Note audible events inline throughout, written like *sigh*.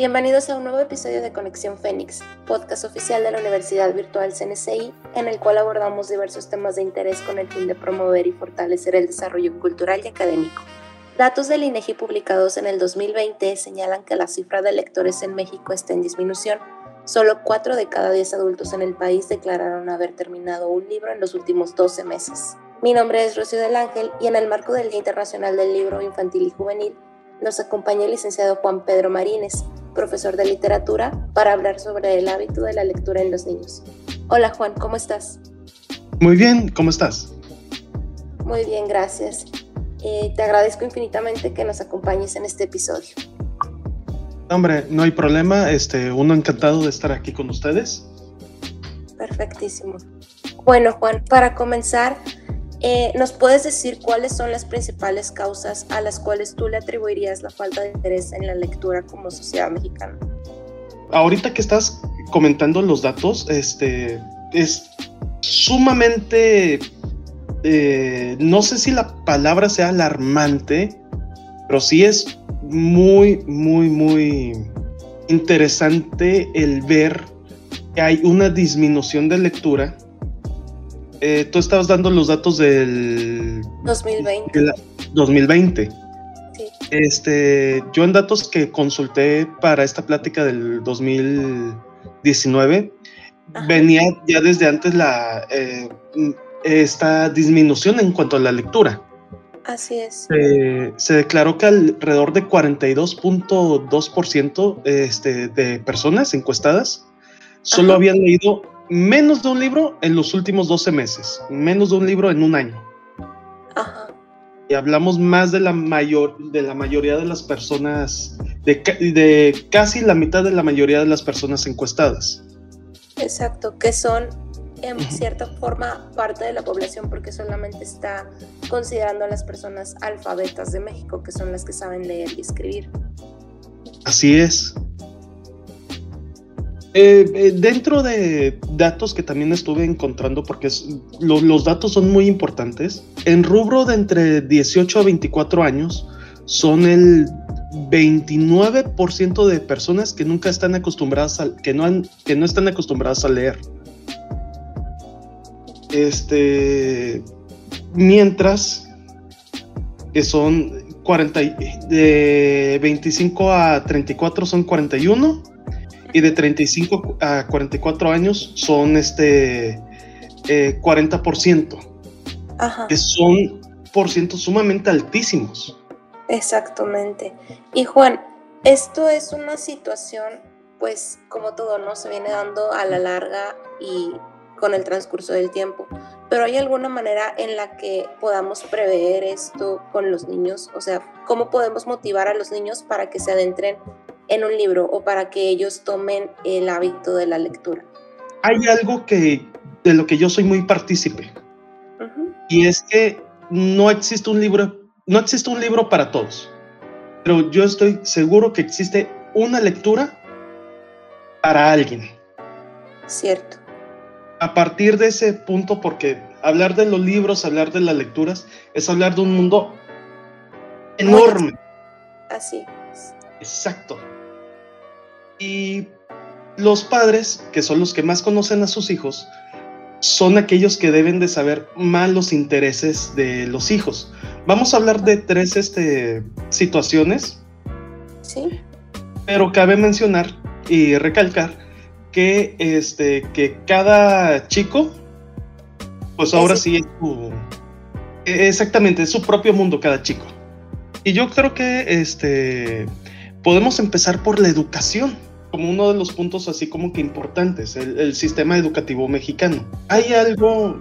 Bienvenidos a un nuevo episodio de Conexión Fénix, podcast oficial de la Universidad Virtual CNCI, en el cual abordamos diversos temas de interés con el fin de promover y fortalecer el desarrollo cultural y académico. Datos del INEGI publicados en el 2020 señalan que la cifra de lectores en México está en disminución. Solo 4 de cada 10 adultos en el país declararon haber terminado un libro en los últimos 12 meses. Mi nombre es Rocío del Ángel y en el marco del Día Internacional del Libro Infantil y Juvenil nos acompaña el licenciado Juan Pedro Marínez, profesor de literatura, para hablar sobre el hábito de la lectura en los niños. Hola Juan, ¿cómo estás? Muy bien, ¿cómo estás? Muy bien, gracias. Eh, te agradezco infinitamente que nos acompañes en este episodio. Hombre, no hay problema. Este, uno encantado de estar aquí con ustedes. Perfectísimo. Bueno, Juan, para comenzar, eh, ¿Nos puedes decir cuáles son las principales causas a las cuales tú le atribuirías la falta de interés en la lectura como sociedad mexicana? Ahorita que estás comentando los datos, este es sumamente, eh, no sé si la palabra sea alarmante, pero sí es muy, muy, muy interesante el ver que hay una disminución de lectura eh, tú estabas dando los datos del 2020. 2020. Sí. Este, yo en datos que consulté para esta plática del 2019, venía ya desde antes la esta disminución en cuanto a la lectura. Así es. se declaró que alrededor de 42.2% este, de personas encuestadas solo habían leído menos de un libro en los últimos 12 meses, menos de un libro en un año. Ajá. Y hablamos más de la, mayor, de la mayoría de las personas, de, de casi la mitad de la mayoría de las personas encuestadas. Exacto, que son en cierta forma parte de la población porque solamente está considerando a las personas alfabetas de México, que son las que saben leer y escribir. Así es. Eh, eh, dentro de datos que también estuve encontrando, porque los datos son muy importantes, en rubro de entre 18 a 24 años son el 29% de personas que nunca están acostumbradas a, que no, han, que no están acostumbradas a leer. Este, mientras que son 40, de 25 a 34 son 41 y de 35 a 44 años son este 40%, eh, Ajá. que son por ciento sumamente altísimos. Exactamente. Y Juan, esto es una situación, pues como todo, ¿no? Se viene dando a la larga y con el transcurso del tiempo. Pero ¿hay alguna manera en la que podamos prever esto con los niños? O sea, ¿cómo podemos motivar a los niños para que se adentren en un libro o para que ellos tomen el hábito de la lectura? Hay algo que de lo que yo soy muy partícipe y es que no existe un libro, no existe un libro para todos, pero yo estoy seguro que existe una lectura para alguien. Cierto. A partir de ese punto, porque hablar de los libros, hablar de las lecturas, es hablar de un mundo enorme. Así. Exacto. Y los padres, que son los que más conocen a sus hijos, son aquellos que deben de saber más los intereses de los hijos. Vamos a hablar de tres este, situaciones. Sí. Pero cabe mencionar y recalcar que, este, que cada chico, pues ahora sí es su, exactamente, es su propio mundo cada chico. Y yo creo que este, podemos empezar por la educación como uno de los puntos así como que importantes, el, sistema educativo mexicano. Hay algo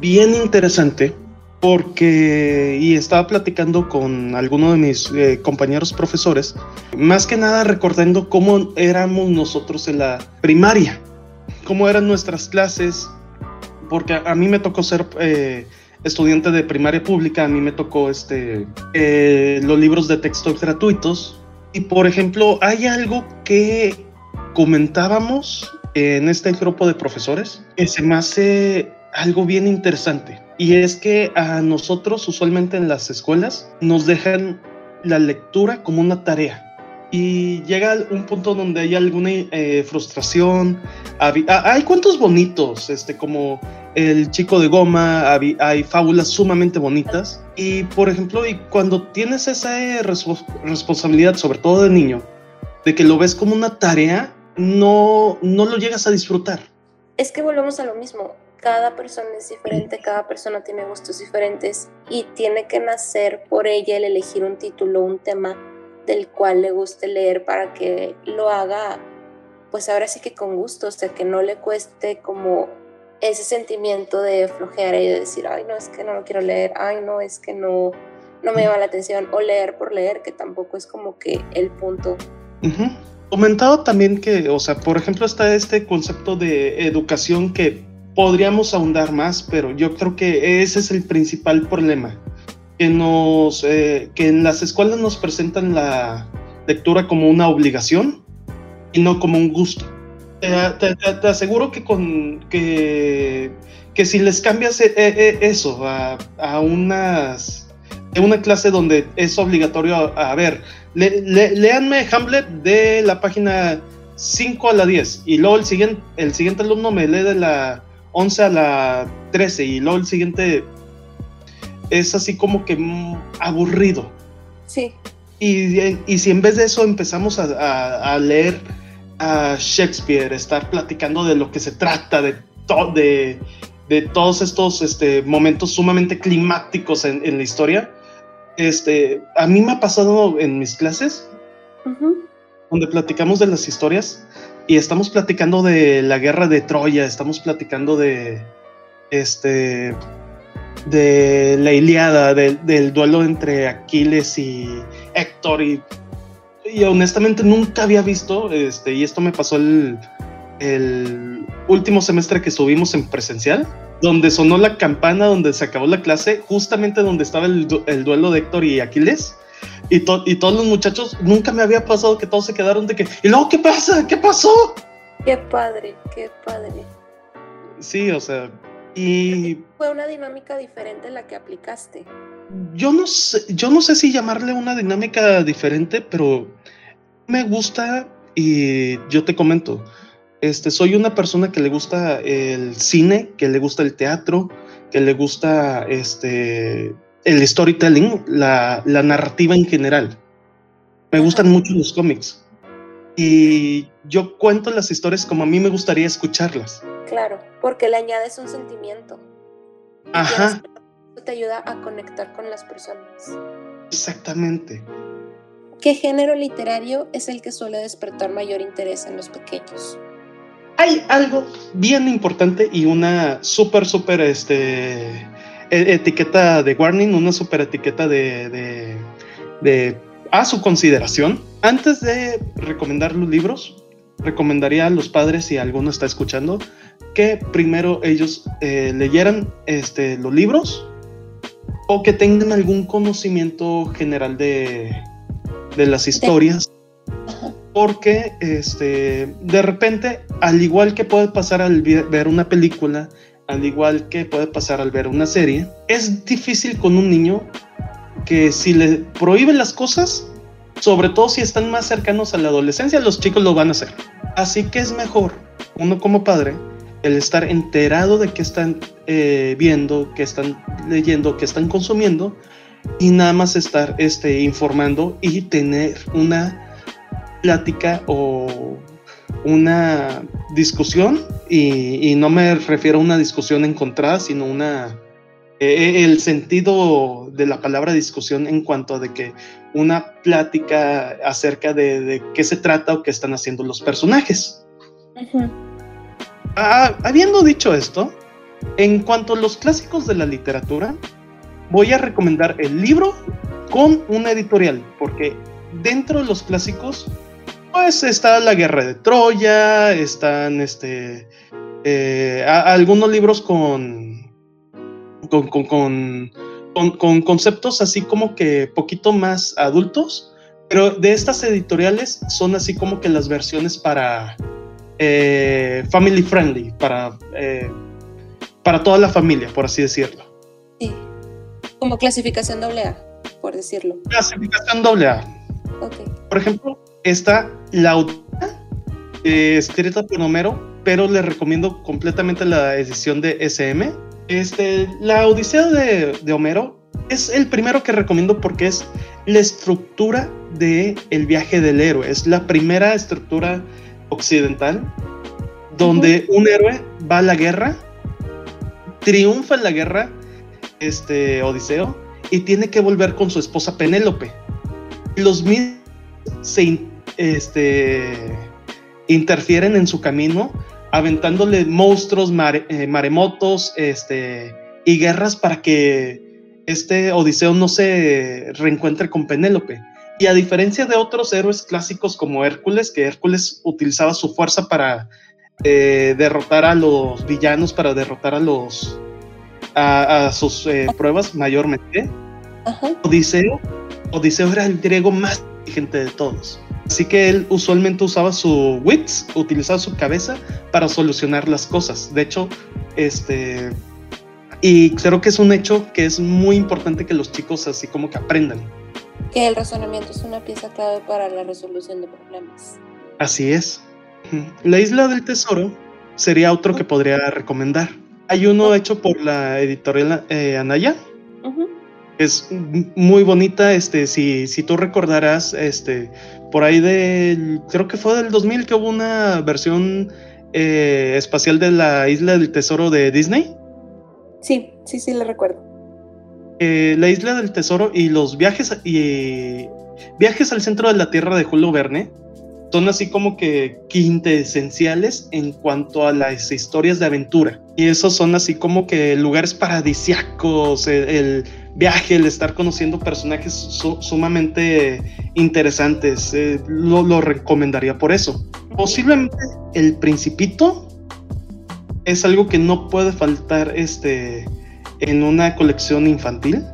bien interesante porque, y estaba platicando con alguno de mis eh, compañeros profesores, más que nada recordando cómo éramos nosotros en la primaria, cómo eran nuestras clases, porque a, mí me tocó ser eh, estudiante de primaria pública, a mí me tocó este, eh, los libros de texto gratuitos, y por ejemplo, hay algo que comentábamos en este grupo de profesores que se me hace algo bien interesante. Y es que a nosotros usualmente en las escuelas nos dejan la lectura como una tarea. y llega un punto donde hay alguna eh, frustración. Ah, hay cuentos bonitos, este, como El chico de goma, hay fábulas sumamente bonitas. Y por ejemplo, y cuando tienes esa responsabilidad, sobre todo de niño, de que lo ves como una tarea, no, no lo llegas a disfrutar. Es que volvemos a lo mismo. Cada persona es diferente, cada persona tiene gustos diferentes y tiene que nacer por ella el elegir un título, un tema del cual le guste leer para que lo haga, pues ahora sí que con gusto, o sea, que no le cueste como ese sentimiento de flojear y de decir, ay, no, es que no lo quiero leer, ay, no, es que no, no me llama la atención, o leer por leer, que tampoco es como que el punto. Comentado también que, o sea, por ejemplo, está este concepto de educación que podríamos ahondar más, pero yo creo que ese es el principal problema que, nos, eh, que en las escuelas nos presentan la lectura como una obligación y no como un gusto. Te, aseguro que, con, que, que si les cambias eh, eh, eso a, a unas una clase donde es obligatorio, a, ver, le, leanme Hamlet de la página 5 a la 10 y luego el siguiente, el siguiente alumno me lee de la 11 a la 13 y luego el siguiente es así como que aburrido. Sí. Y, si en vez de eso empezamos a, leer a Shakespeare, estar platicando de lo que se trata, de, de, de todos estos este, momentos sumamente climáticos en, la historia, este, a mí me ha pasado en mis clases, donde platicamos de las historias y estamos platicando de la guerra de Troya, estamos platicando de, este, de la Iliada, del duelo entre Aquiles y Héctor y, y, honestamente nunca había visto, este, y esto me pasó el, el último semestre que subimos en presencial, donde sonó la campana, donde se acabó la clase, justamente donde estaba el, el duelo de Héctor y Aquiles. Y, y, todos los muchachos, nunca me había pasado que todos se quedaron de que, ¿y luego qué pasa? ¿Qué pasó? Qué padre, qué padre. Sí, o sea, y fue una dinámica diferente la que aplicaste. Yo no sé, yo no sé si llamarle una dinámica diferente, pero me gusta y yo te comento. Este, soy una persona que le gusta el cine, que le gusta el teatro, que le gusta este, el storytelling, la, la narrativa en general. Me gustan mucho los cómics. Y yo cuento las historias como a mí me gustaría escucharlas. Claro, porque le añades un sentimiento. Ajá. Eso te ayuda a conectar con las personas. Exactamente. ¿Qué género literario es el que suele despertar mayor interés en los pequeños? Hay algo bien importante y una súper, súper este, e, etiqueta de warning, una súper etiqueta de, de, de a su consideración. Antes de recomendar los libros, recomendaría a los padres, si alguno está escuchando, que primero ellos eh, leyeran este, los libros o que tengan algún conocimiento general de, de las historias. Porque este, de repente, al igual que puede pasar al ver una película, al igual que puede pasar al ver una serie, es difícil con un niño que si le prohíben las cosas, sobre todo si están más cercanos a la adolescencia, los chicos lo van a hacer. Así que es mejor, uno como padre, el estar enterado de qué están eh, viendo, qué están leyendo, qué están consumiendo, y nada más estar este, informando y tener una plática o una discusión, y, y no me refiero a una discusión encontrada, sino una eh, el sentido de la palabra discusión en cuanto a de que una plática acerca de, qué se trata o qué están haciendo los personajes. Ah, habiendo dicho esto, en cuanto a los clásicos de la literatura, voy a recomendar el libro con una editorial, porque dentro de los clásicos, pues está la guerra de Troya, están este, eh, algunos libros con con, con, con, conceptos así como que poquito más adultos, pero de estas editoriales son así como que las versiones para eh, family friendly, para, eh, para toda la familia, por así decirlo. Sí, como clasificación doble A, por decirlo. Clasificación doble A. Okay. Por ejemplo, está la Odisea, eh, escrita por Homero, pero le recomiendo completamente la edición de SM. Este, la Odisea de, de Homero es el primero que recomiendo porque es la estructura de el viaje del héroe. Es la primera estructura occidental donde un héroe va a la guerra, triunfa en la guerra, este Odiseo, y tiene que volver con su esposa Penélope. Los mismos se este, interfieren en su camino, aventándole monstruos, eh, maremotos este, y guerras para que este Odiseo no se reencuentre con Penélope. Y a diferencia de otros héroes clásicos como Hércules, que Hércules utilizaba su fuerza para eh, derrotar a los villanos, para derrotar a los a, sus eh, pruebas mayormente. Odiseo, Odiseo era el griego más inteligente de todos. Así que él usualmente usaba su wits, utilizaba su cabeza para solucionar las cosas. De hecho, este y creo que es un hecho que es muy importante que los chicos así como que aprendan que el razonamiento es una pieza clave para la resolución de problemas. Así es. La isla del tesoro sería otro que podría recomendar. Hay uno hecho por la editorial eh, Anaya. Es muy bonita, este, si, si tú recordarás, este, por ahí del, creo que fue del 2000 que hubo una versión eh, espacial de la isla del tesoro de Disney. Sí, sí, sí, le recuerdo. Eh, la isla del tesoro y los viajes y viajes al centro de la Tierra de Julio Verne son así como que quintesenciales en cuanto a las historias de aventura. Y esos son así como que lugares paradisiacos, el, viaje, el estar conociendo personajes sumamente interesantes. Eh, lo, lo, recomendaría por eso. Posiblemente el principito es algo que no puede faltar este en una colección infantil.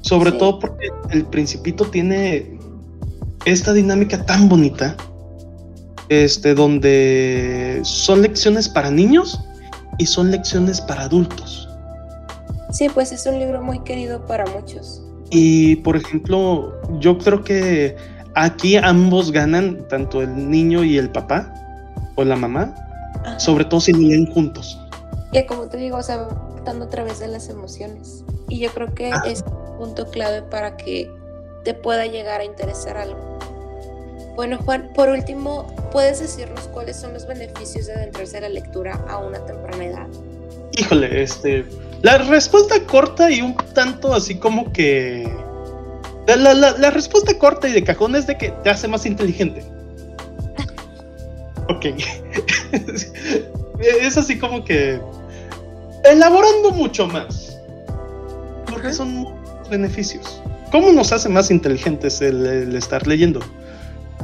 Sobre todo porque el principito tiene esta dinámica tan bonita, este, donde son lecciones para niños y son lecciones para adultos. Sí, pues es un libro muy querido para muchos. Y por ejemplo, yo creo que aquí ambos ganan, tanto el niño y el papá o la mamá, sobre todo si leen juntos. Y como te digo, o sea, a través de las emociones. Y yo creo que ah. es un punto clave para que te pueda llegar a interesar algo. Bueno, Juan, por último, ¿puedes decirnos cuáles son los beneficios de adentrarse a la lectura a una temprana edad? Híjole, este. La respuesta corta y un tanto así como que. La, la, la respuesta corta y de cajón es de que te hace más inteligente. *laughs* ok. *laughs* es así como que elaborando mucho más. Porque son muchos beneficios. ¿Cómo nos hace más inteligentes el, estar leyendo?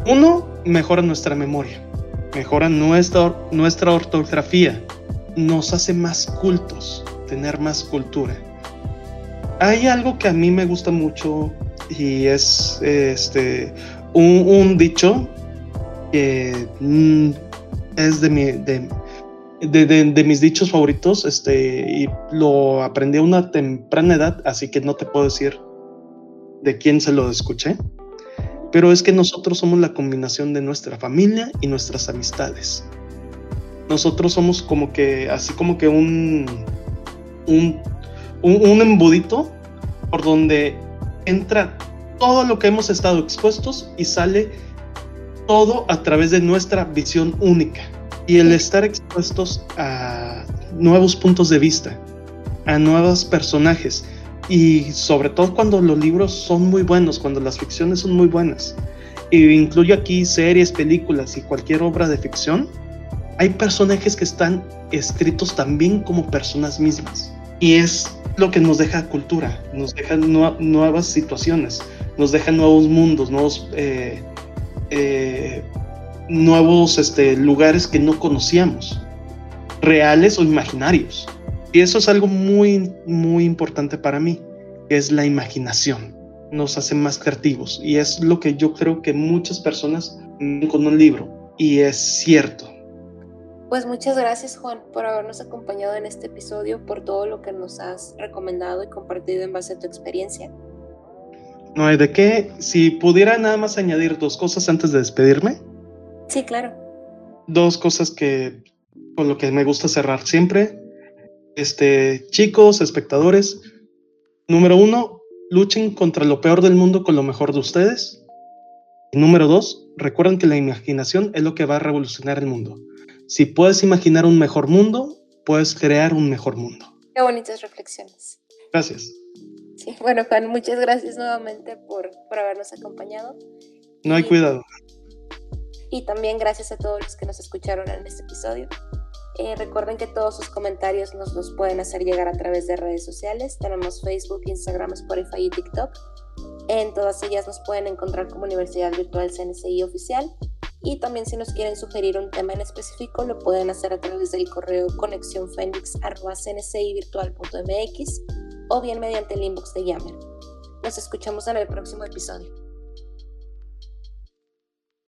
Uno, mejora nuestra memoria, mejora nuestra, nuestra ortografía, nos hace más cultos, tener más cultura. Hay algo que a mí me gusta mucho y es este un, dicho que mm, es de mi, de, de, mis dichos favoritos, este, y lo aprendí a una temprana edad, así que no te puedo decir de quién se lo escuché, pero es que nosotros somos la combinación de nuestra familia y nuestras amistades. Nosotros somos como que, así como que un, un, un embudito por donde entra todo lo que hemos estado expuestos y sale todo a través de nuestra visión única y el estar expuestos a nuevos puntos de vista, a nuevos personajes y sobre todo cuando los libros son muy buenos, cuando las ficciones son muy buenas. Y incluyo aquí series, películas y cualquier obra de ficción. Hay personajes que están escritos también como personas mismas. Y es lo que nos deja cultura, nos deja nuevas situaciones, nos deja nuevos mundos, nuevos eh, eh, nuevos este, lugares que no conocíamos, reales o imaginarios. Y eso es algo muy, muy importante para mí, es la imaginación. Nos hace más creativos y es lo que yo creo que muchas personas con un libro y es cierto. Pues muchas gracias Juan por habernos acompañado en este episodio, por todo lo que nos has recomendado y compartido en base a tu experiencia. No hay de qué. Si pudiera nada más añadir dos cosas antes de despedirme. Sí, claro. Dos cosas que con lo que me gusta cerrar siempre. Este, chicos, espectadores, número uno, luchen contra lo peor del mundo con lo mejor de ustedes. Y número dos, recuerden que la imaginación es lo que va a revolucionar el mundo. Si puedes imaginar un mejor mundo, puedes crear un mejor mundo. Qué bonitas reflexiones. Gracias. Sí, bueno, Juan, muchas gracias nuevamente por, por habernos acompañado. No hay cuidado. Y también gracias a todos los que nos escucharon en este episodio. Eh, recuerden que todos sus comentarios nos los pueden hacer llegar a través de redes sociales. Tenemos Facebook, Instagram, Spotify y TikTok. En todas ellas nos pueden encontrar como Universidad Virtual CNCI Oficial. Y también si nos quieren sugerir un tema en específico, lo pueden hacer a través del correo conexionfenix.cncivirtual.mx o bien mediante el inbox de Yammer. Nos escuchamos en el próximo episodio.